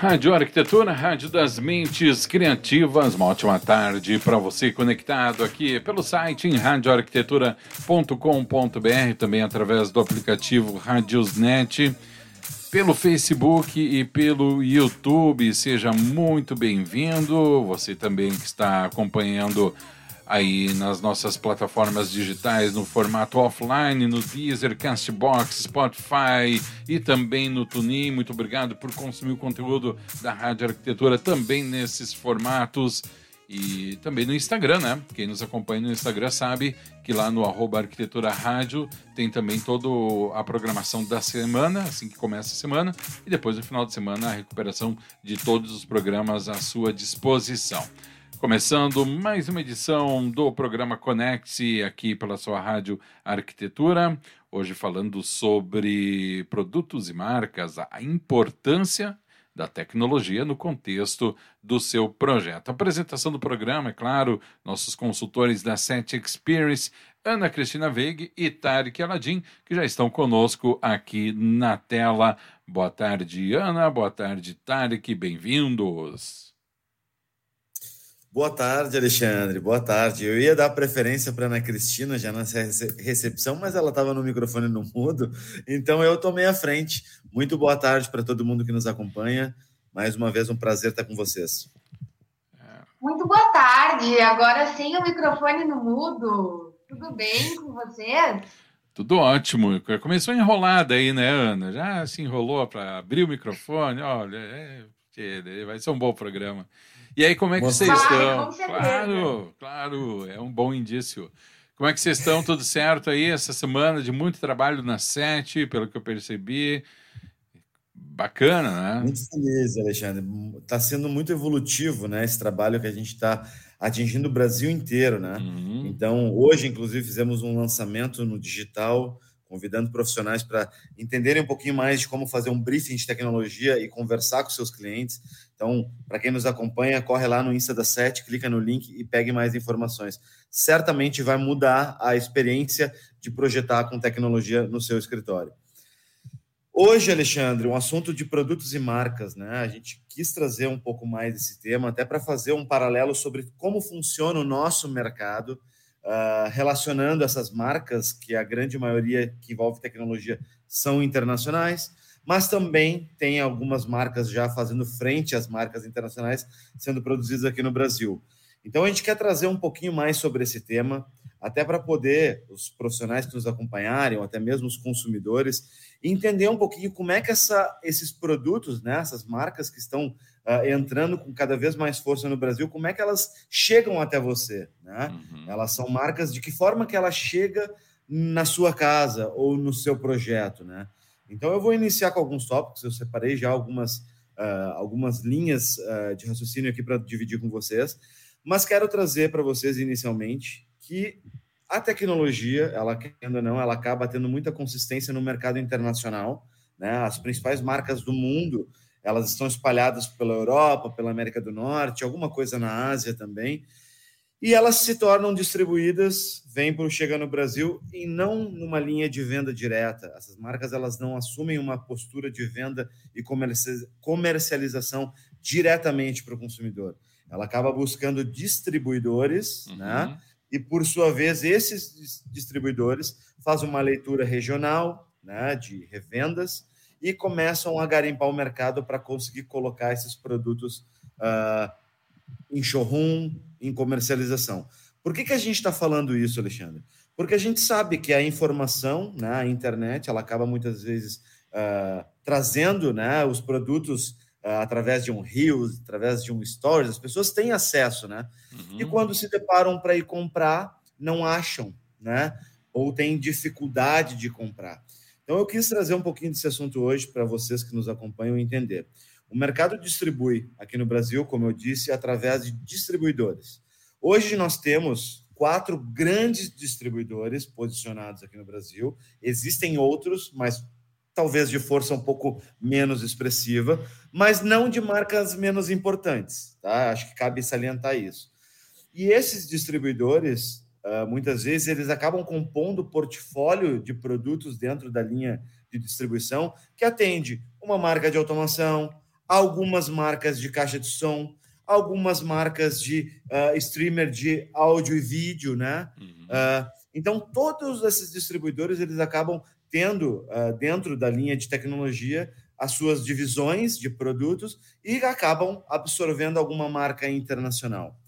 Rádio Arquitetura, Rádio das Mentes Criativas. Uma ótima tarde para você conectado aqui pelo site em radioarquitetura.com.br, também através do aplicativo Radiosnet, pelo Facebook e pelo YouTube. Seja muito bem-vindo. Você também que está acompanhando aí nas nossas plataformas digitais no formato offline, no Deezer, Castbox, Spotify e também no TuneIn. Muito obrigado por consumir o conteúdo da Rádio Arquitetura também nesses formatos e também no Instagram, né? Quem nos acompanha no Instagram sabe que lá no arroba Arquitetura Rádio tem também toda a programação da semana, assim que começa a semana, e depois no final de semana a recuperação de todos os programas à sua disposição. Começando mais uma edição do programa Conecte aqui pela sua rádio Arquitetura. Hoje falando sobre produtos e marcas, a importância da tecnologia no contexto do seu projeto. A apresentação do programa, é claro, nossos consultores da Set Experience, Ana Cristina Veig e Tarek Aladim, que já estão conosco aqui na tela. Boa tarde, Ana. Boa tarde, Tarek. Bem-vindos. Boa tarde, Alexandre. Boa tarde. Eu ia dar preferência para Ana Cristina já na recepção, mas ela estava no microfone no mudo, então eu tomei a frente. Muito boa tarde para todo mundo que nos acompanha. Mais uma vez, um prazer estar com vocês. Muito boa tarde. Agora sim, o microfone no mudo. Tudo bem com vocês? Tudo ótimo. Começou enrolada aí, né, Ana? Já se enrolou para abrir o microfone. Olha, é... vai ser um bom programa. E aí, como é que Boa vocês estão? Claro, claro, é um bom indício. Como é que vocês estão? Tudo certo aí? Essa semana de muito trabalho na sete, pelo que eu percebi. Bacana, né? Muito feliz, Alexandre. Está sendo muito evolutivo, né? Esse trabalho que a gente está atingindo o Brasil inteiro, né? Uhum. Então, hoje, inclusive, fizemos um lançamento no digital convidando profissionais para entenderem um pouquinho mais de como fazer um briefing de tecnologia e conversar com seus clientes. Então, para quem nos acompanha, corre lá no Insta da Sete, clica no link e pegue mais informações. Certamente vai mudar a experiência de projetar com tecnologia no seu escritório. Hoje, Alexandre, um assunto de produtos e marcas, né? A gente quis trazer um pouco mais desse tema, até para fazer um paralelo sobre como funciona o nosso mercado uh, relacionando essas marcas, que a grande maioria que envolve tecnologia são internacionais, mas também tem algumas marcas já fazendo frente às marcas internacionais sendo produzidas aqui no Brasil. Então a gente quer trazer um pouquinho mais sobre esse tema, até para poder os profissionais que nos acompanharem, ou até mesmo os consumidores, entender um pouquinho como é que essa, esses produtos, né, essas marcas que estão uh, entrando com cada vez mais força no Brasil, como é que elas chegam até você, né? Uhum. Elas são marcas de que forma que ela chega na sua casa ou no seu projeto, né? Então eu vou iniciar com alguns tópicos, eu separei já algumas, uh, algumas linhas uh, de raciocínio aqui para dividir com vocês, mas quero trazer para vocês inicialmente que a tecnologia, ela querendo ou não, ela acaba tendo muita consistência no mercado internacional, né? As principais marcas do mundo, elas estão espalhadas pela Europa, pela América do Norte, alguma coisa na Ásia também, e elas se tornam distribuídas, vêm para chegar no Brasil e não numa linha de venda direta. Essas marcas elas não assumem uma postura de venda e comercialização diretamente para o consumidor. Ela acaba buscando distribuidores, uhum. né? e, por sua vez, esses distribuidores fazem uma leitura regional né, de revendas e começam a garimpar o mercado para conseguir colocar esses produtos uh, em showroom, em comercialização. Por que, que a gente está falando isso, Alexandre? Porque a gente sabe que a informação, né, a internet, ela acaba muitas vezes uh, trazendo né, os produtos através de um Reels, através de um Stories, as pessoas têm acesso, né? Uhum. E quando se deparam para ir comprar, não acham, né? Ou têm dificuldade de comprar. Então eu quis trazer um pouquinho desse assunto hoje para vocês que nos acompanham entender. O mercado distribui aqui no Brasil, como eu disse, através de distribuidores. Hoje nós temos quatro grandes distribuidores posicionados aqui no Brasil. Existem outros, mas talvez de força um pouco menos expressiva, mas não de marcas menos importantes. Tá? Acho que cabe salientar isso. E esses distribuidores, ah, muitas vezes, eles acabam compondo portfólio de produtos dentro da linha de distribuição que atende uma marca de automação, algumas marcas de caixa de som, algumas marcas de uh, streamer de áudio e vídeo, né? Uhum. Uh, então, todos esses distribuidores eles acabam tendo uh, dentro da linha de tecnologia as suas divisões de produtos e acabam absorvendo alguma marca internacional.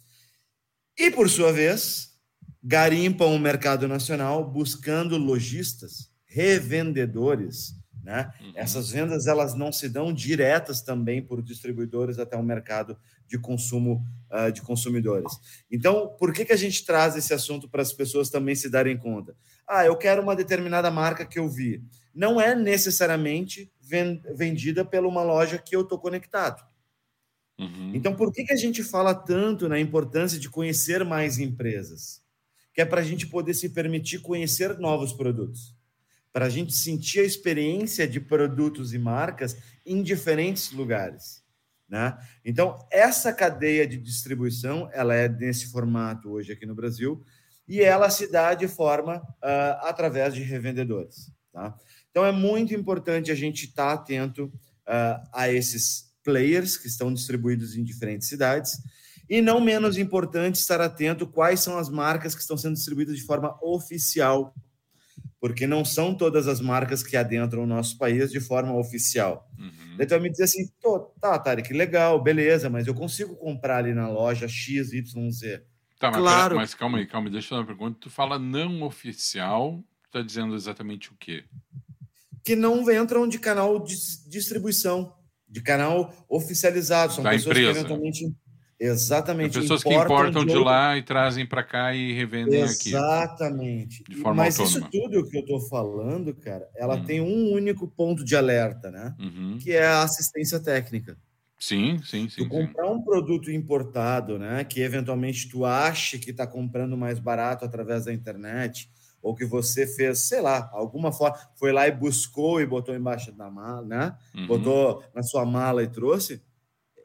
E, por sua vez, garimpam o mercado nacional buscando lojistas, revendedores, né? Uhum. Essas vendas elas não se dão diretas também por distribuidores até o mercado de consumo uh, de consumidores. Então, por que, que a gente traz esse assunto para as pessoas também se darem conta? Ah, eu quero uma determinada marca que eu vi. Não é necessariamente vendida pela uma loja que eu estou conectado. Uhum. Então, por que, que a gente fala tanto na importância de conhecer mais empresas? Que é para a gente poder se permitir conhecer novos produtos para a gente sentir a experiência de produtos e marcas em diferentes lugares. Né? Então, essa cadeia de distribuição, ela é nesse formato hoje aqui no Brasil, e ela se dá de forma uh, através de revendedores. Tá? Então, é muito importante a gente estar tá atento uh, a esses players que estão distribuídos em diferentes cidades, e não menos importante estar atento quais são as marcas que estão sendo distribuídas de forma oficial porque não são todas as marcas que adentram o nosso país de forma oficial. Uhum. Então me dizer assim, tá, Tarek, legal, beleza, mas eu consigo comprar ali na loja X, Y, Z. Tá, mas, claro. mas calma aí, calma aí, deixa eu dar uma pergunta. Tu fala não oficial, tá dizendo exatamente o quê? Que não entram de canal de distribuição, de canal oficializado. São da pessoas empresa. que eventualmente Exatamente. As pessoas importam que importam de, de lá e trazem para cá e revendem Exatamente. aqui. Exatamente. Mas autônoma. isso tudo que eu estou falando, cara, ela uhum. tem um único ponto de alerta, né? Uhum. Que é a assistência técnica. Sim, sim, sim. Tu comprar sim. um produto importado, né? Que eventualmente tu ache que está comprando mais barato através da internet, ou que você fez, sei lá, alguma forma, foi lá e buscou e botou embaixo da mala, né? Uhum. Botou na sua mala e trouxe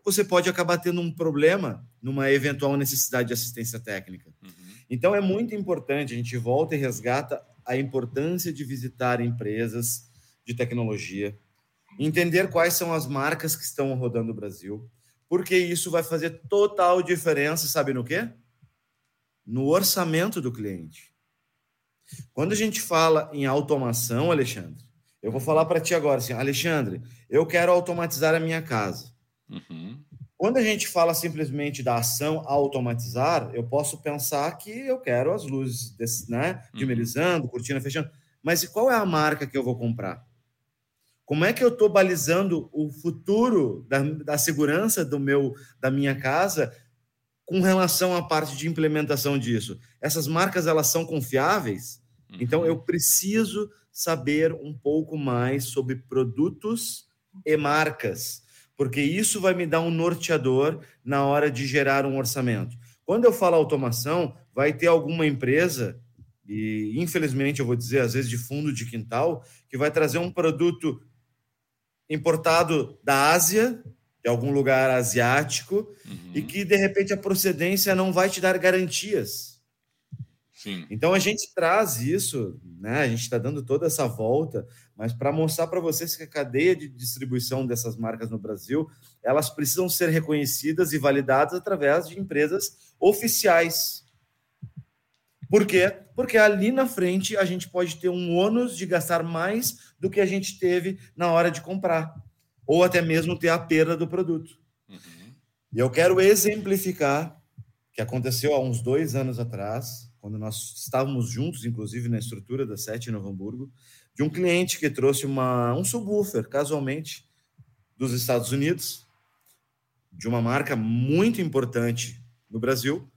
você pode acabar tendo um problema numa eventual necessidade de assistência técnica. Uhum. Então, é muito importante, a gente volta e resgata a importância de visitar empresas de tecnologia, entender quais são as marcas que estão rodando o Brasil, porque isso vai fazer total diferença, sabe no quê? No orçamento do cliente. Quando a gente fala em automação, Alexandre, eu vou falar para ti agora assim, Alexandre, eu quero automatizar a minha casa. Uhum. Quando a gente fala simplesmente da ação automatizar, eu posso pensar que eu quero as luzes desse, né, uhum. dimerizando, cortina fechando. Mas qual é a marca que eu vou comprar? Como é que eu estou balizando o futuro da, da segurança do meu, da minha casa com relação à parte de implementação disso? Essas marcas elas são confiáveis? Uhum. Então eu preciso saber um pouco mais sobre produtos e marcas porque isso vai me dar um norteador na hora de gerar um orçamento. Quando eu falo automação, vai ter alguma empresa, e infelizmente eu vou dizer, às vezes de fundo de quintal, que vai trazer um produto importado da Ásia, de algum lugar asiático, uhum. e que de repente a procedência não vai te dar garantias. Sim. Então a gente traz isso, né? A gente está dando toda essa volta mas para mostrar para vocês que a cadeia de distribuição dessas marcas no Brasil, elas precisam ser reconhecidas e validadas através de empresas oficiais. Por quê? Porque ali na frente a gente pode ter um ônus de gastar mais do que a gente teve na hora de comprar, ou até mesmo ter a perda do produto. Uhum. E eu quero exemplificar que aconteceu há uns dois anos atrás, quando nós estávamos juntos, inclusive na estrutura da Sete em Novo Hamburgo, de um cliente que trouxe uma, um subwoofer, casualmente, dos Estados Unidos, de uma marca muito importante no Brasil,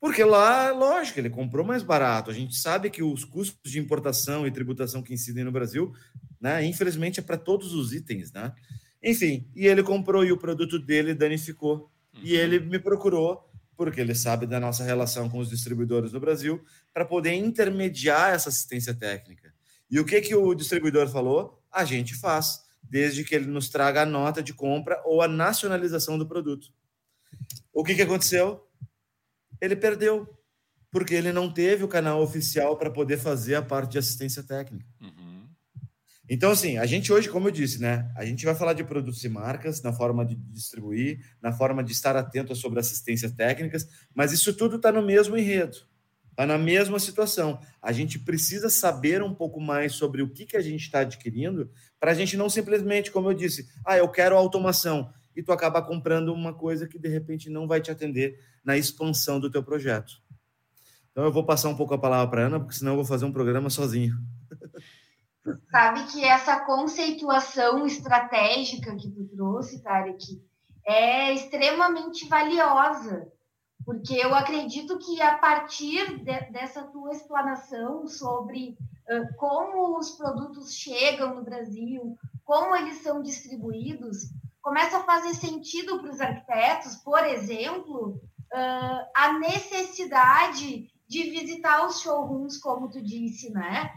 porque lá, lógico, ele comprou mais barato. A gente sabe que os custos de importação e tributação que incidem no Brasil, né, infelizmente, é para todos os itens, né? Enfim, e ele comprou e o produto dele danificou. Uhum. E ele me procurou, porque ele sabe da nossa relação com os distribuidores no Brasil, para poder intermediar essa assistência técnica. E o que, que o distribuidor falou? A gente faz, desde que ele nos traga a nota de compra ou a nacionalização do produto. O que, que aconteceu? Ele perdeu, porque ele não teve o canal oficial para poder fazer a parte de assistência técnica. Uhum. Então, assim, a gente hoje, como eu disse, né? A gente vai falar de produtos e marcas, na forma de distribuir, na forma de estar atento sobre assistências técnicas, mas isso tudo está no mesmo enredo, está na mesma situação. A gente precisa saber um pouco mais sobre o que, que a gente está adquirindo, para a gente não simplesmente, como eu disse, ah, eu quero automação, e tu acaba comprando uma coisa que de repente não vai te atender na expansão do teu projeto. Então eu vou passar um pouco a palavra para Ana, porque senão eu vou fazer um programa sozinho. Sabe que essa conceituação estratégica que tu trouxe, Tarek, é extremamente valiosa, porque eu acredito que a partir de, dessa tua explanação sobre uh, como os produtos chegam no Brasil, como eles são distribuídos, começa a fazer sentido para os arquitetos, por exemplo, uh, a necessidade de visitar os showrooms, como tu disse, né?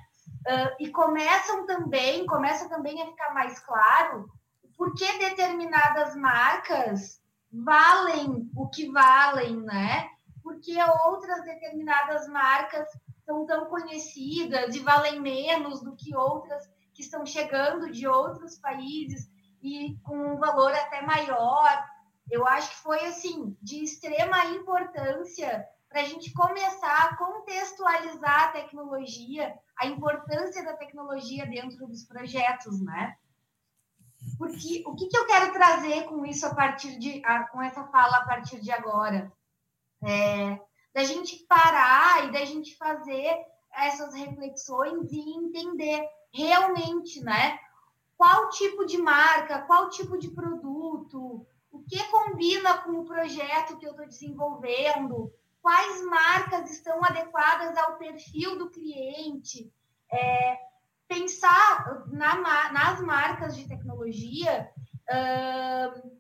Uh, e começam também, começa também a ficar mais claro por que determinadas marcas valem o que valem, né? Porque outras determinadas marcas são tão conhecidas e valem menos do que outras que estão chegando de outros países e com um valor até maior. Eu acho que foi assim de extrema importância para a gente começar a contextualizar a tecnologia, a importância da tecnologia dentro dos projetos, né? Porque o que, que eu quero trazer com isso a partir de, a, com essa fala a partir de agora? É, da gente parar e da gente fazer essas reflexões e entender realmente, né? Qual tipo de marca, qual tipo de produto, o que combina com o projeto que eu estou desenvolvendo, quais marcas estão adequadas ao perfil do cliente, é, pensar na, nas marcas de tecnologia uh,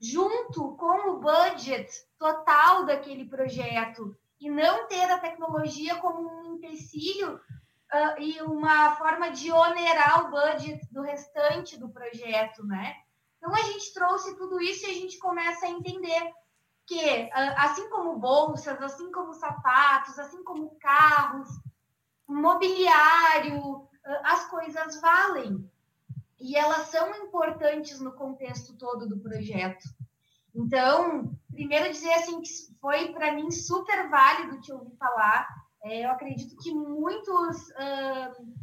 junto com o budget total daquele projeto e não ter a tecnologia como um empecilho uh, e uma forma de onerar o budget do restante do projeto, né? Então a gente trouxe tudo isso e a gente começa a entender que, assim como bolsas, assim como sapatos, assim como carros, mobiliário, as coisas valem. E elas são importantes no contexto todo do projeto. Então, primeiro dizer assim que foi para mim super válido te ouvir falar. É, eu acredito que muitos, uh,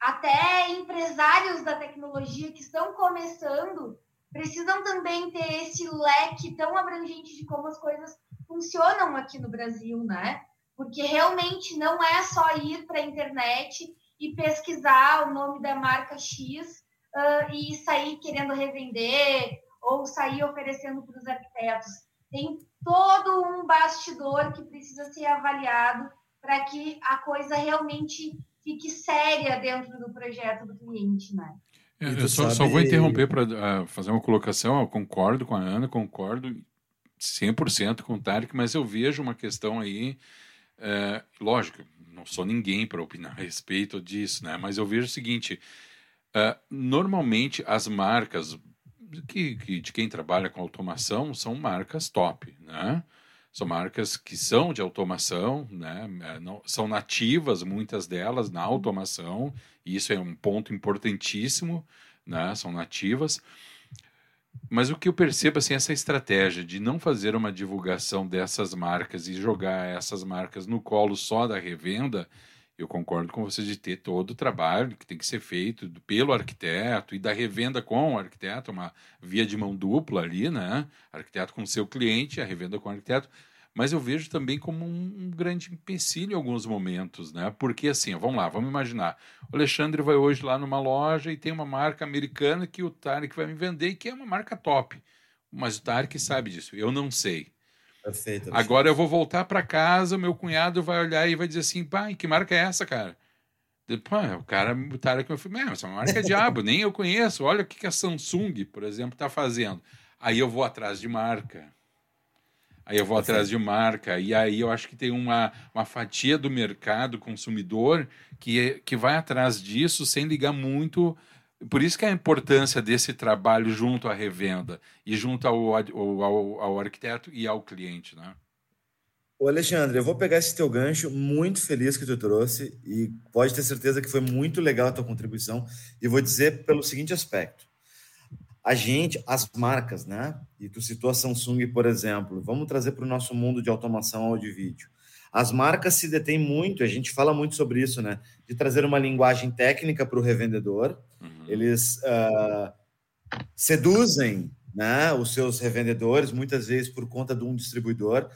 até empresários da tecnologia que estão começando, precisam também ter esse leque tão abrangente de como as coisas funcionam aqui no Brasil, né? Porque realmente não é só ir para a internet e pesquisar o nome da marca X uh, e sair querendo revender ou sair oferecendo para os arquitetos. Tem todo um bastidor que precisa ser avaliado para que a coisa realmente fique séria dentro do projeto do cliente, né? É, eu só, sabe... só, vou interromper para uh, ah, fazer uma colocação. Eu concordo com a Ana, concordo 100% com o Tarek, mas eu vejo uma questão aí. Uh, lógico, não sou ninguém para opinar a respeito disso, né? mas eu vejo o seguinte: uh, normalmente as marcas que, que, de quem trabalha com automação são marcas top, né? São marcas que são de automação, né? É, não, são nativas, muitas delas, na automação, e isso é um ponto importantíssimo, né? São nativas. Mas o que eu percebo assim, essa estratégia de não fazer uma divulgação dessas marcas e jogar essas marcas no colo só da revenda, eu concordo com você de ter todo o trabalho que tem que ser feito pelo arquiteto e da revenda com o arquiteto, uma via de mão dupla ali, né? Arquiteto com seu cliente, a revenda com o arquiteto. Mas eu vejo também como um, grande empecilho em alguns momentos, né? Porque assim, vamos lá, vamos imaginar. O Alexandre vai hoje lá numa loja e tem uma marca americana que o Tarek vai me vender e que é uma marca top. Mas o Tarek sabe disso, eu não sei. Perfeito. Agora eu vou voltar para casa, meu cunhado vai olhar e vai dizer assim: pai, que marca é essa, cara? Pô, o cara botaram aqui, eu falei, essa marca é diabo, nem eu conheço. Olha o que a Samsung, por exemplo, está fazendo. Aí eu vou atrás de marca. Aí eu vou atrás de marca. E aí eu acho que tem uma, uma fatia do mercado consumidor que, que vai atrás disso sem ligar muito. Por isso que a importância desse trabalho junto à revenda e junto ao, ao, ao arquiteto e ao cliente, né? Ô Alexandre, eu vou pegar esse teu gancho, muito feliz que tu trouxe, e pode ter certeza que foi muito legal a tua contribuição, e vou dizer pelo seguinte aspecto. A gente, as marcas, né? E tu citou a Samsung, por exemplo, vamos trazer para o nosso mundo de automação áudio e vídeo. As marcas se detêm muito, a gente fala muito sobre isso, né? De trazer uma linguagem técnica para o revendedor. Uhum. Eles uh, seduzem né, os seus revendedores, muitas vezes por conta de um distribuidor,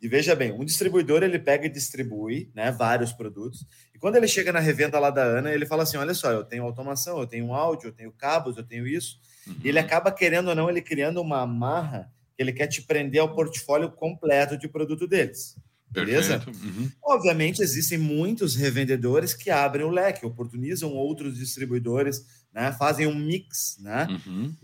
e veja bem, um distribuidor ele pega e distribui, né, vários produtos. E quando ele chega na revenda lá da Ana, ele fala assim: "Olha só, eu tenho automação, eu tenho áudio, eu tenho cabos, eu tenho isso". Uhum. E ele acaba querendo ou não ele criando uma amarra que ele quer te prender ao portfólio completo de produto deles. Beleza? Uhum. Obviamente existem muitos revendedores que abrem o leque, oportunizam outros distribuidores, né, fazem um mix, né? Uhum.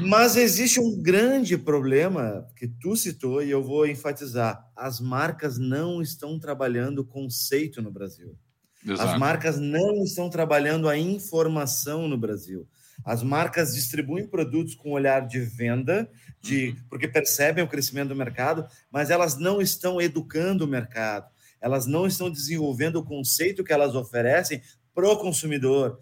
Mas existe um grande problema que tu citou e eu vou enfatizar: as marcas não estão trabalhando conceito no Brasil. Exato. As marcas não estão trabalhando a informação no Brasil. As marcas distribuem produtos com olhar de venda, de uhum. porque percebem o crescimento do mercado, mas elas não estão educando o mercado. Elas não estão desenvolvendo o conceito que elas oferecem para o consumidor,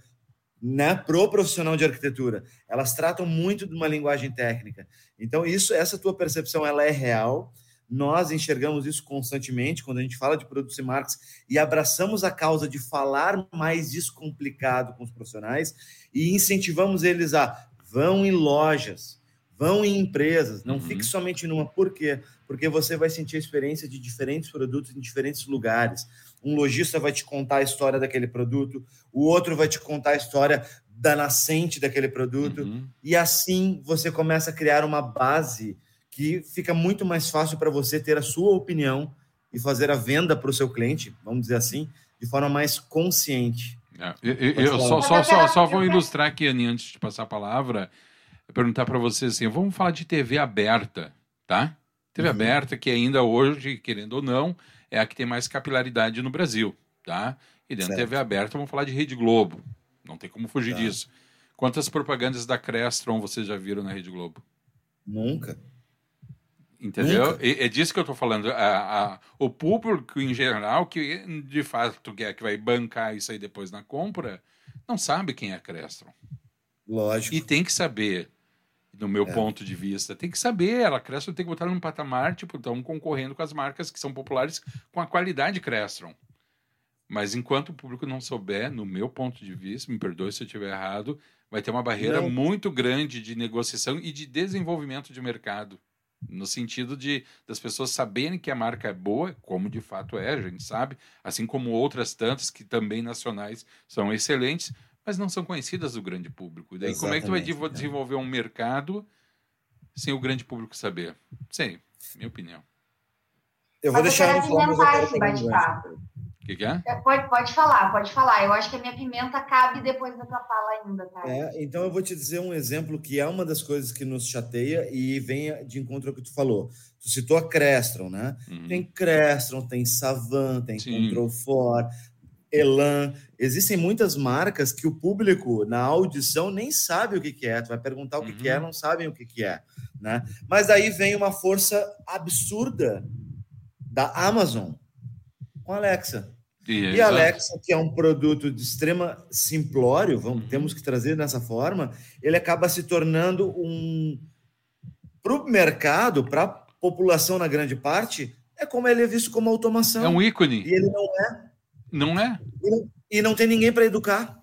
né, pro profissional de arquitetura. Elas tratam muito de uma linguagem técnica. Então, isso, essa tua percepção, ela é real. Nós enxergamos isso constantemente quando a gente fala de produtos e marcas e abraçamos a causa de falar mais descomplicado com os profissionais e incentivamos eles a vão em lojas, vão em empresas, não uhum. fique somente numa. Por quê? Porque você vai sentir a experiência de diferentes produtos em diferentes lugares um lojista vai te contar a história daquele produto, o outro vai te contar a história da nascente daquele produto, uhum. e assim você começa a criar uma base que fica muito mais fácil para você ter a sua opinião e fazer a venda para o seu cliente, vamos dizer assim, de forma mais consciente. É, eu, eu só, só, só, só, vou ilustrar aqui, Aninha, antes de passar a palavra, perguntar para você assim, vamos falar de TV aberta, tá? TV uhum. aberta que ainda hoje, querendo ou não, é a que tem mais capilaridade no Brasil, tá? E dentro da TV aberta vamos falar de Rede Globo. Não tem como fugir tá. disso. Quantas propagandas da Crestron vocês já viram na Rede Globo? Nunca. Entendeu? Nunca. É, é disso que eu estou falando. A, a, o público em geral, que de fato quer que vai bancar isso aí depois na compra, não sabe quem é a Crestron. Lógico. E tem que saber no meu é. ponto de vista. Tem que saber, ela Crestron tem que botar num patamar, tipo, estão concorrendo com as marcas que são populares com a qualidade Crestron. Mas enquanto o público não souber, no meu ponto de vista, me perdoe se eu estiver errado, vai ter uma barreira não. muito grande de negociação e de desenvolvimento de mercado. No sentido de das pessoas saberem que a marca é boa, como de fato é, a gente sabe, assim como outras tantas que também nacionais são excelentes, mas não são conhecidas do grande público. E daí, Exatamente, como é que tu vai desenvolver um mercado sem o grande público saber? Sei, minha opinião. Eu vou mas deixar eu quero apimentar esse bate-papo. O que, que é? é? Pode, pode falar, pode falar. Eu acho que a minha pimenta cabe depois da tua fala ainda, tá? É, então eu vou te dizer um exemplo que é uma das coisas que nos chateia e vem de encontro ao que tu falou. Tu citou a Crestron, né? Uhum. Tem Crestron, tem Savan, tem Sim. Control 4, Elan. Existem muitas marcas que o público na audição nem sabe o que, que é. Tu vai perguntar o que, uhum. que é, uhum. não sabem o que, que é. Né? Mas daí vem uma força absurda da Amazon com a Alexa. E, a Alexa, que é um produto de extrema simplório, vamos, uhum. temos que trazer dessa forma, ele acaba se tornando um. Para o mercado, para a população na grande parte, é como ele é visto como automação. É um ícone. E ele não é. Não é? E não, e não tem ninguém para educar.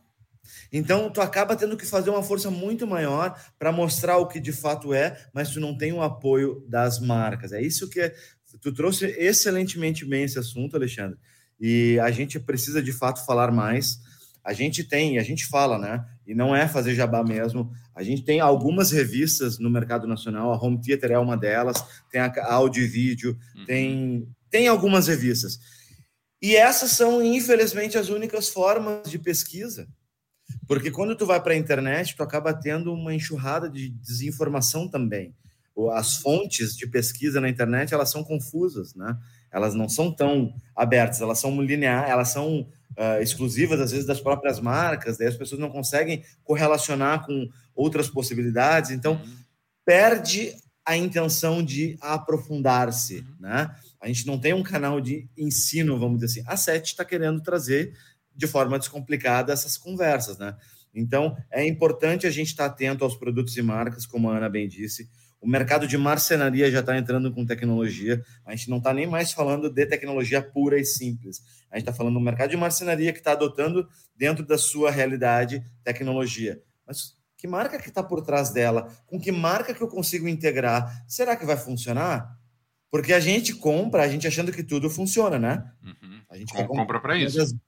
Então, tu acaba tendo que fazer uma força muito maior para mostrar o que de fato é, mas tu não tem o apoio das marcas. É isso que é, tu trouxe excelentemente bem esse assunto, Alexandre. E a gente precisa de fato falar mais. A gente tem, a gente fala, né? E não é fazer jabá mesmo. A gente tem algumas revistas no mercado nacional, a Home Theater é uma delas, tem a Audio e Vídeo, uhum. tem, tem algumas revistas. E essas são, infelizmente, as únicas formas de pesquisa. Porque quando tu vai para a internet, tu acaba tendo uma enxurrada de desinformação também. As fontes de pesquisa na internet, elas são confusas, né? Elas não são tão abertas, elas são lineares, elas são uh, exclusivas, às vezes, das próprias marcas, daí as pessoas não conseguem correlacionar com outras possibilidades, então uhum. perde a intenção de aprofundar-se, uhum. né? A gente não tem um canal de ensino, vamos dizer assim. A SET está querendo trazer de forma descomplicada essas conversas, né? Então, é importante a gente estar tá atento aos produtos e marcas, como a Ana bem disse. O mercado de marcenaria já está entrando com tecnologia. A gente não está nem mais falando de tecnologia pura e simples. A gente está falando do mercado de marcenaria que está adotando, dentro da sua realidade, tecnologia. Mas que marca que está por trás dela? Com que marca que eu consigo integrar? Será que vai funcionar? Porque a gente compra, a gente achando que tudo funciona, né? Uhum. A gente Com, compra para isso.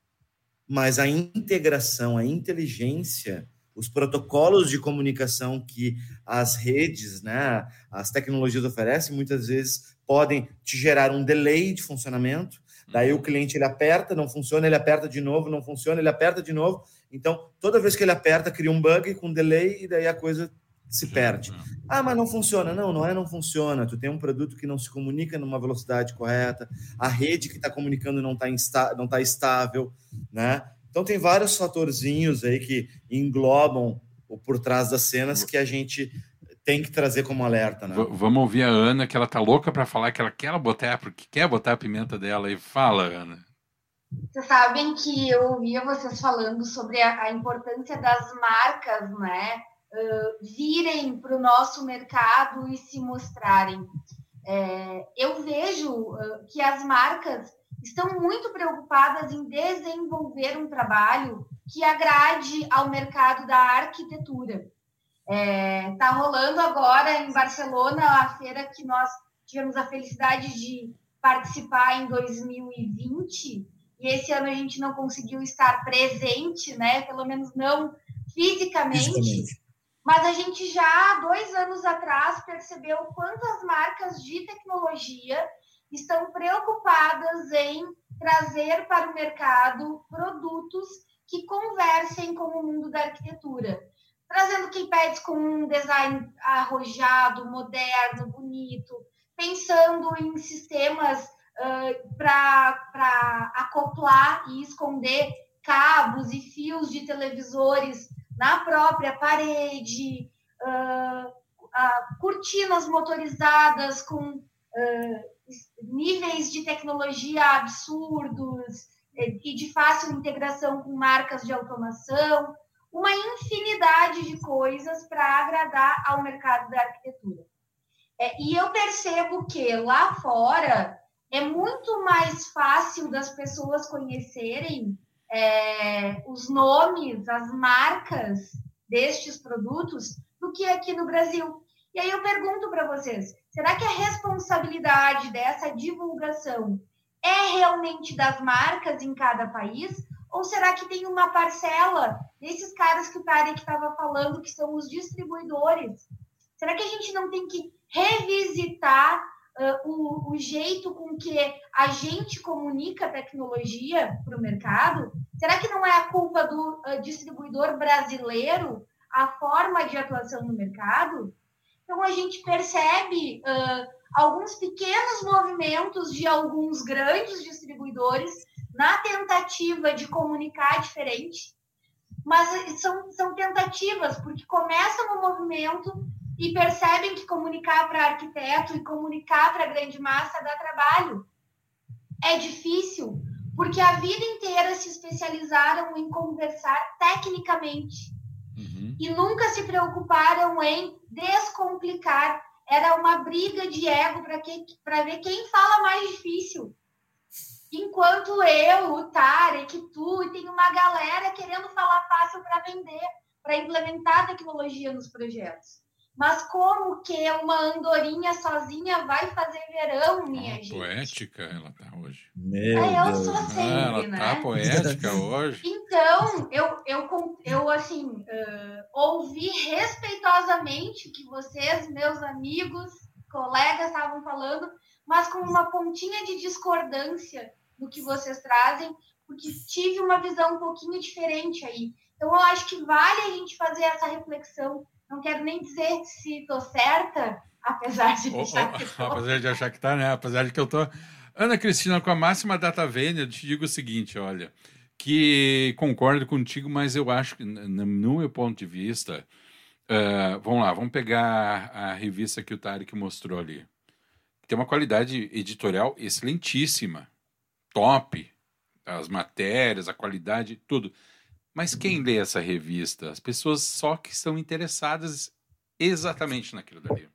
Mas a integração, a inteligência, os protocolos de comunicação que as redes, né, as tecnologias oferecem, muitas vezes podem te gerar um delay de funcionamento. Daí o uhum. cliente ele aperta, não funciona, ele aperta de novo, não funciona, ele aperta de novo. Então, toda vez que ele aperta, cria um bug com delay e daí a coisa se perde. Ah, mas não funciona. Não, não é não funciona. Tu tem um produto que não se comunica numa velocidade correta, a rede que está comunicando não está tá estável, né? Então tem vários fatorzinhos aí que englobam o por trás das cenas que a gente tem que trazer como alerta, né? V vamos ouvir a Ana, que ela tá louca para falar que ela quer botar, porque quer botar a pimenta dela e fala, Ana. Vocês sabem que eu ouvia vocês falando sobre a, a importância das marcas, né? virem para o nosso mercado e se mostrarem. É, eu vejo uh, que as marcas estão muito preocupadas em desenvolver um trabalho que agrade ao mercado da arquitetura. Está é, tá rolando agora em Barcelona a feira que nós tivemos a felicidade de participar em 2020 e esse ano a gente não conseguiu estar presente, né? Pelo menos não fisicamente. fisicamente mas a gente já dois anos atrás percebeu quantas marcas de tecnologia estão preocupadas em trazer para o mercado produtos que conversem com o mundo da arquitetura, trazendo keypads com um design arrojado, moderno, bonito, pensando em sistemas uh, para acoplar e esconder cabos e fios de televisores na própria parede, uh, uh, cortinas motorizadas com uh, níveis de tecnologia absurdos e de fácil integração com marcas de automação, uma infinidade de coisas para agradar ao mercado da arquitetura. É, e eu percebo que lá fora é muito mais fácil das pessoas conhecerem é, os nomes, as marcas destes produtos do que aqui no Brasil. E aí eu pergunto para vocês: será que a responsabilidade dessa divulgação é realmente das marcas em cada país? Ou será que tem uma parcela desses caras que o Tarek estava falando, que são os distribuidores? Será que a gente não tem que revisitar uh, o, o, jeito com que a gente comunica tecnologia para o mercado? Será que não é a culpa do uh, distribuidor brasileiro a forma de atuação no mercado? Então, a gente percebe uh, alguns pequenos movimentos de alguns grandes distribuidores na tentativa de comunicar diferente, mas são, são tentativas, porque começam o movimento e percebem que comunicar para arquiteto e comunicar para a grande massa dá trabalho. É difícil, porque a vida inteira se especializaram em conversar tecnicamente. E nunca se preocuparam em descomplicar. Era uma briga de ego para ver quem fala mais difícil. Enquanto eu, o Tarek, tu, e tem uma galera querendo falar fácil para vender, para implementar tecnologia nos projetos. Mas como que uma andorinha sozinha vai fazer verão, minha oh, gente? Poética ela tá hoje. Meu é, eu sou sempre, ah, ela né? tá poética hoje. Então, eu, eu, eu assim, uh, ouvi respeitosamente o que vocês, meus amigos, colegas estavam falando, mas com uma pontinha de discordância do que vocês trazem, porque tive uma visão um pouquinho diferente aí. Então, eu acho que vale a gente fazer essa reflexão. Não quero nem dizer se estou certa, apesar de achar que tô. Apesar de achar que tá, né? Apesar de que eu tô... Ana Cristina, com a máxima data vênia, eu te digo o seguinte, olha, que concordo contigo, mas eu acho que, no meu ponto de vista, uh, vamos lá, vamos pegar a revista que o Tarek mostrou ali. Tem uma qualidade editorial excelentíssima, top, as matérias, a qualidade, tudo. Mas quem lê essa revista? As pessoas só que estão interessadas exatamente naquilo dali.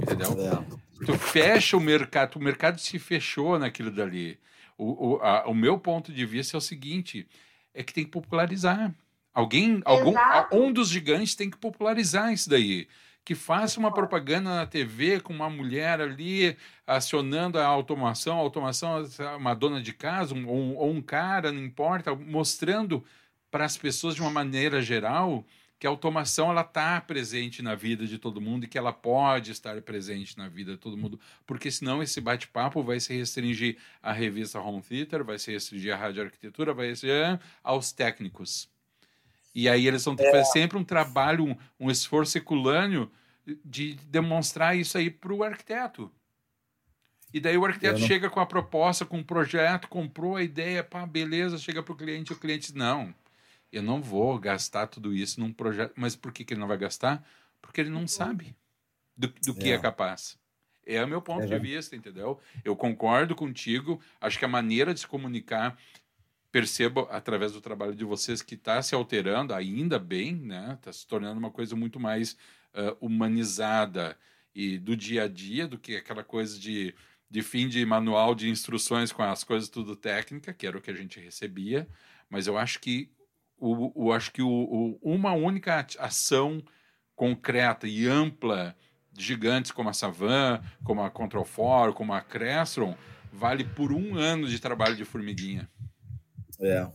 Entendeu? É. Tu fecha o mercado, o mercado se fechou naquilo dali. O, o, a, o meu ponto de vista é o seguinte: é que tem que popularizar. Alguém, algum, um dos gigantes tem que popularizar isso daí. Que faça uma propaganda na TV com uma mulher ali acionando a automação, a automação, uma dona de casa, um, ou um cara, não importa, mostrando para as pessoas de uma maneira geral que a automação ela está presente na vida de todo mundo e que ela pode estar presente na vida de todo mundo, porque senão esse bate-papo vai se restringir à revista Home Theater, vai se restringir à rádio arquitetura, vai ser aos técnicos. E aí eles vão ter que fazer é. sempre um trabalho, um, um esforço seculâneo de demonstrar isso aí para o arquiteto. E daí o arquiteto não... chega com a proposta, com o um projeto, comprou a ideia, pá, beleza, chega para o cliente, o cliente não, eu não vou gastar tudo isso num projeto. Mas por que, que ele não vai gastar? Porque ele não sabe do, do que é. é capaz. É o meu ponto é. de vista, entendeu? Eu concordo contigo. Acho que a maneira de se comunicar, percebo através do trabalho de vocês que está se alterando, ainda bem, né? Está se tornando uma coisa muito mais uh, humanizada e do dia a dia do que aquela coisa de, de fim de manual de instruções com as coisas tudo técnica, que era o que a gente recebia. Mas eu acho que o, o acho que o, o, uma única ação concreta e ampla gigantes como a Savan, como a Control 4, como a Crestron, vale por um ano de trabalho de formiguinha. É.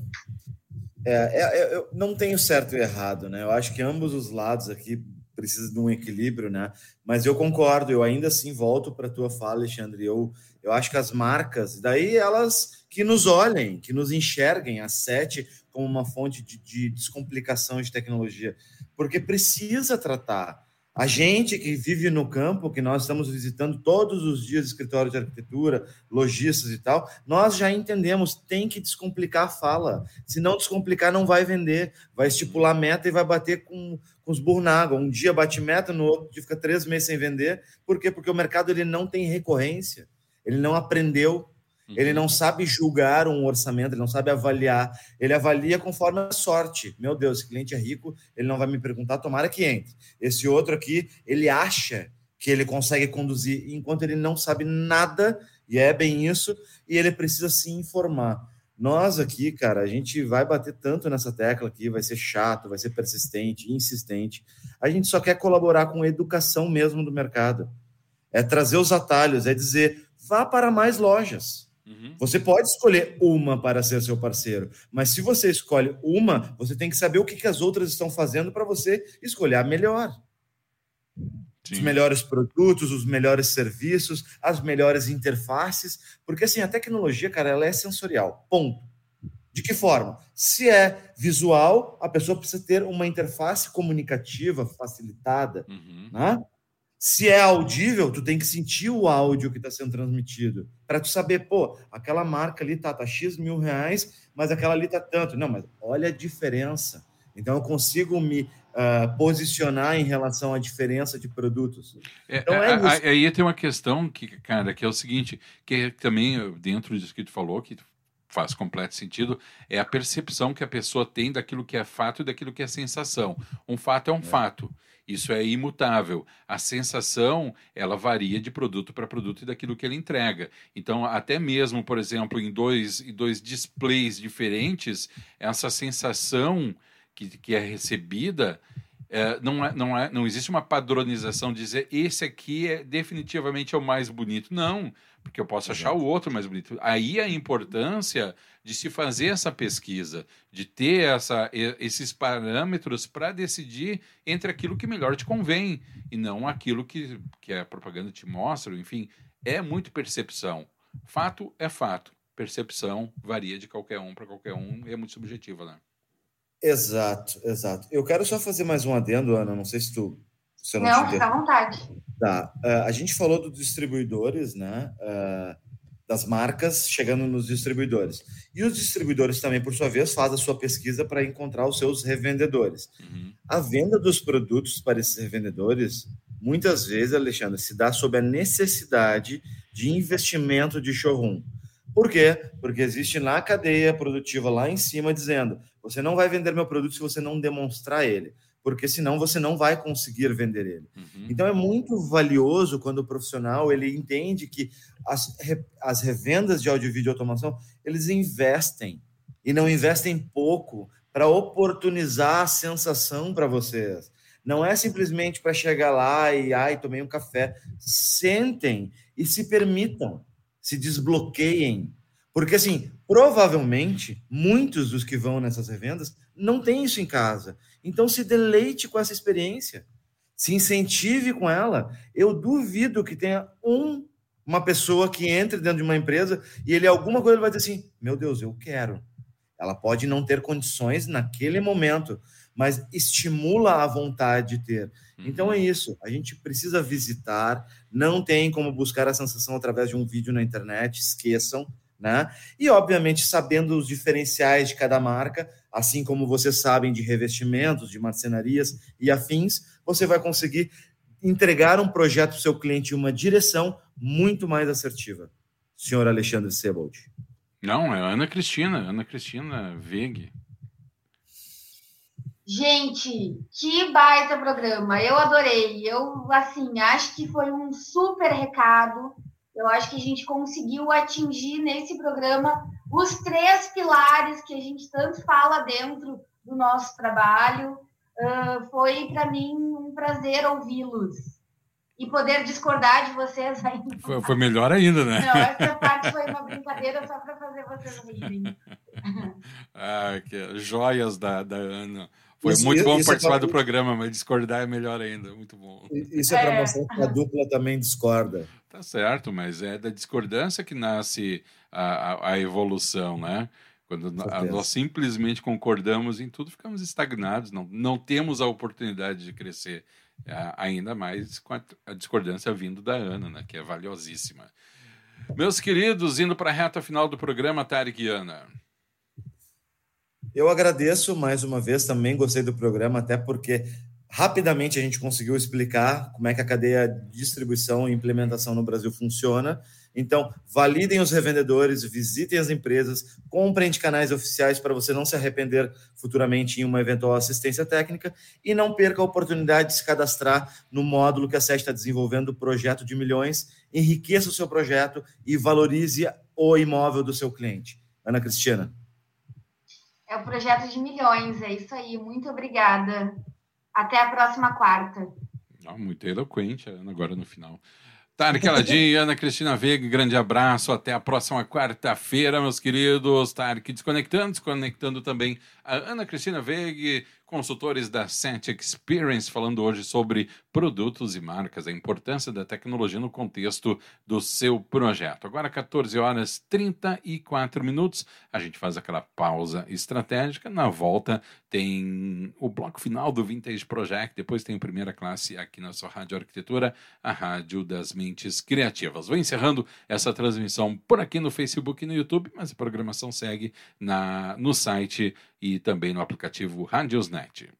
É, é, é, eu não tenho certo e errado, né? Eu acho que ambos os lados aqui precisam de um equilíbrio, né? Mas eu concordo, eu ainda assim volto para tua fala, Alexandre. Eu, eu acho que as marcas, daí elas que nos olhem, que nos enxerguem, a sete, como uma fonte de, de descomplicação de tecnologia, porque precisa tratar. A gente que vive no campo, que nós estamos visitando todos os dias escritórios de arquitetura, lojistas e tal, nós já entendemos, tem que descomplicar a fala. Se não descomplicar, não vai vender, vai estipular meta e vai bater com, com os burros na água. Um dia bate meta, no outro dia fica três meses sem vender. Por quê? Porque o mercado ele não tem recorrência, ele não aprendeu ele uhum. não sabe julgar um orçamento, ele não sabe avaliar. Ele avalia conforme a sorte. Meu Deus, esse cliente é rico, ele não vai me perguntar, tomara que entre. Esse outro aqui, ele acha que ele consegue conduzir, enquanto ele não sabe nada, e é bem isso, e ele precisa se informar. Nós aqui, cara, a gente vai bater tanto nessa tecla aqui, vai ser chato, vai ser persistente, insistente. A gente só quer colaborar com a educação mesmo do mercado. É trazer os atalhos, é dizer, vá para mais lojas Uhum. Você pode escolher uma para ser seu parceiro, mas se você escolhe uma, você tem que saber o que, que as outras estão fazendo para você escolher a melhor. Sim. Os melhores produtos, os melhores serviços, as melhores interfaces, porque assim, a tecnologia, cara, ela é sensorial, ponto. De que forma? Se é visual, a pessoa precisa ter uma interface comunicativa facilitada, uhum. né? Se é audível, tu tem que sentir o áudio que está sendo transmitido. Para tu saber, pô, aquela marca ali tá, tá X mil reais, mas aquela ali tá tanto. Não, mas olha a diferença. Então eu consigo me uh, posicionar em relação à diferença de produtos. É, então, é, é aí tem uma questão que, cara, que é o seguinte, que também dentro disso que tu falou, que faz completo sentido, é a percepção que a pessoa tem daquilo que é fato e daquilo que é sensação. Um fato é um é. fato. Isso é imutável. A sensação, ela varia de produto para produto e daquilo que ele entrega. Então, até mesmo, por exemplo, em dois, em dois displays diferentes, essa sensação que, que é recebida é, não, é, não, é, não existe uma padronização de dizer esse aqui é definitivamente é o mais bonito. Não, porque eu posso achar o outro mais bonito. Aí a importância de se fazer essa pesquisa, de ter essa, esses parâmetros para decidir entre aquilo que melhor te convém e não aquilo que, que a propaganda te mostra, enfim, é muito percepção. Fato é fato. percepção varia de qualquer um para qualquer um e é muito subjetiva, né? Exato, exato. Eu quero só fazer mais um adendo, Ana. Não sei se tu. Se não, não fica à vontade. Tá. Uh, a gente falou dos distribuidores, né? Uh, das marcas chegando nos distribuidores. E os distribuidores também, por sua vez, fazem a sua pesquisa para encontrar os seus revendedores. Uhum. A venda dos produtos para esses revendedores, muitas vezes, Alexandre, se dá sob a necessidade de investimento de showroom. Por quê? Porque existe na cadeia produtiva lá em cima dizendo: você não vai vender meu produto se você não demonstrar ele, porque senão você não vai conseguir vender ele. Uhum. Então é muito valioso quando o profissional ele entende que as, as revendas de áudio e vídeo automação eles investem e não investem pouco para oportunizar a sensação para vocês. Não é simplesmente para chegar lá e ai, tomei um café. Sentem e se permitam se desbloqueiem. Porque, assim, provavelmente, muitos dos que vão nessas revendas não têm isso em casa. Então, se deleite com essa experiência. Se incentive com ela. Eu duvido que tenha um, uma pessoa que entre dentro de uma empresa e ele, alguma coisa, ele vai dizer assim: meu Deus, eu quero. Ela pode não ter condições naquele momento, mas estimula a vontade de ter. Então é uhum. isso, a gente precisa visitar, não tem como buscar a sensação através de um vídeo na internet, esqueçam, né? E obviamente sabendo os diferenciais de cada marca, assim como vocês sabem de revestimentos, de marcenarias e afins, você vai conseguir entregar um projeto para o seu cliente em uma direção muito mais assertiva. Senhor Alexandre Sebold. Não, é Ana Cristina, Ana Cristina Veg. Gente, que baita programa. Eu adorei. Eu, assim, acho que foi um super recado. Eu acho que a gente conseguiu atingir nesse programa os três pilares que a gente tanto fala dentro do nosso trabalho. Uh, foi para mim um prazer ouvi-los e poder discordar de vocês ainda. Foi, foi, melhor ainda, né? Não, essa parte foi uma brincadeira só para fazer vocês rirem. ah, que joias da, da Ana. Foi isso, muito bom é participar é pra... do programa, mas discordar é melhor ainda. Muito bom. Isso é para é. mostrar que a dupla também discorda. Tá certo, mas é da discordância que nasce a, a, evolução, né? Quando nós simplesmente concordamos em tudo, ficamos estagnados, não, não temos a oportunidade de crescer, ainda mais com a, a discordância vindo da Ana, né, que é valiosíssima. Meus queridos, indo para a reta final do programa, Tarek e Ana. Eu agradeço mais uma vez, também gostei do programa, até porque rapidamente a gente conseguiu explicar como é que a cadeia de distribuição e implementação no Brasil funciona. Então, validem os revendedores, visitem as empresas, comprem de canais oficiais para você não se arrepender futuramente em uma eventual assistência técnica e não perca a oportunidade de se cadastrar no módulo que a SET está desenvolvendo, o projeto de milhões. Enriqueça o seu projeto e valorize o imóvel do seu cliente. Ana Cristina. É o projeto de milhões, é isso aí. Muito obrigada. Até a próxima quarta. Ah, muito eloquente, Ana, agora no final. Tarek Aladim, Ana Cristina Veiga, grande abraço. Até a próxima quarta-feira, meus queridos. Tarek desconectando, desconectando também a Ana Cristina Veiga, consultores da Set Experience, falando hoje sobre produtos e marcas, a importância da tecnologia no contexto do seu projeto. Agora, 14 horas 34 minutos, a gente faz aquela pausa estratégica. Na volta, tem o bloco final do Vintage Project, depois tem a primeira classe aqui na sua Rádio Arquitetura, a Rádio das Mentes Criativas. Vou encerrando essa transmissão por aqui no Facebook e no YouTube, mas a programação segue na, no site e também no aplicativo Radiosnet.